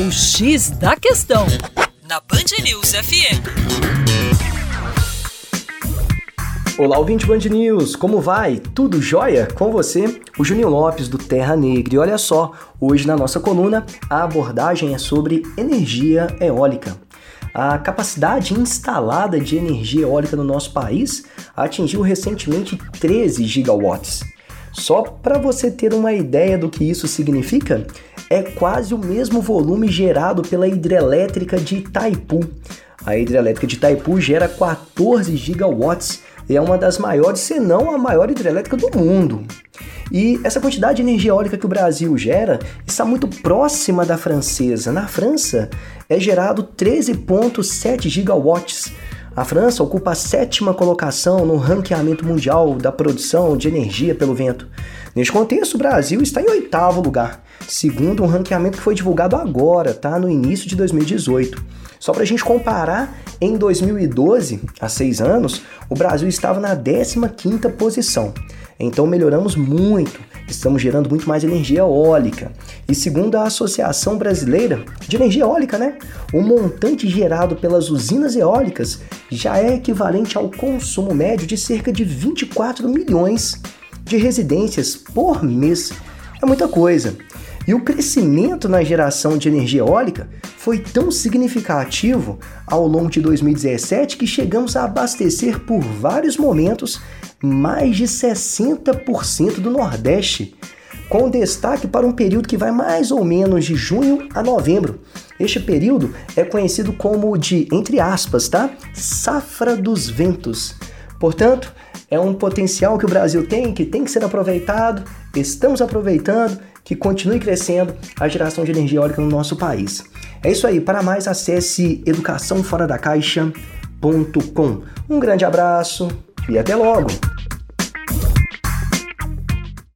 O X da Questão, na Band News FM. Olá, ouvinte Band News, como vai? Tudo jóia? Com você, o Juninho Lopes do Terra Negra. E olha só, hoje na nossa coluna, a abordagem é sobre energia eólica. A capacidade instalada de energia eólica no nosso país atingiu recentemente 13 gigawatts. Só para você ter uma ideia do que isso significa, é quase o mesmo volume gerado pela hidrelétrica de Itaipu. A hidrelétrica de Itaipu gera 14 gigawatts e é uma das maiores, se não a maior hidrelétrica do mundo. E essa quantidade de energia eólica que o Brasil gera está muito próxima da francesa. Na França é gerado 13,7 gigawatts. A França ocupa a sétima colocação no ranqueamento mundial da produção de energia pelo vento. Neste contexto, o Brasil está em oitavo lugar, segundo um ranqueamento que foi divulgado agora, tá? No início de 2018. Só para a gente comparar, em 2012, há seis anos, o Brasil estava na 15ª posição. Então melhoramos muito, estamos gerando muito mais energia eólica. E segundo a Associação Brasileira de Energia Eólica, né, o montante gerado pelas usinas eólicas já é equivalente ao consumo médio de cerca de 24 milhões de residências por mês. É muita coisa. E o crescimento na geração de energia eólica foi tão significativo ao longo de 2017 que chegamos a abastecer por vários momentos mais de 60% do Nordeste, com destaque para um período que vai mais ou menos de junho a novembro. Este período é conhecido como de, entre aspas, tá? Safra dos ventos. Portanto, é um potencial que o Brasil tem, que tem que ser aproveitado, estamos aproveitando que continue crescendo a geração de energia eólica no nosso país. É isso aí, para mais acesse educaçãoforadacaixa.com. Um grande abraço e até logo!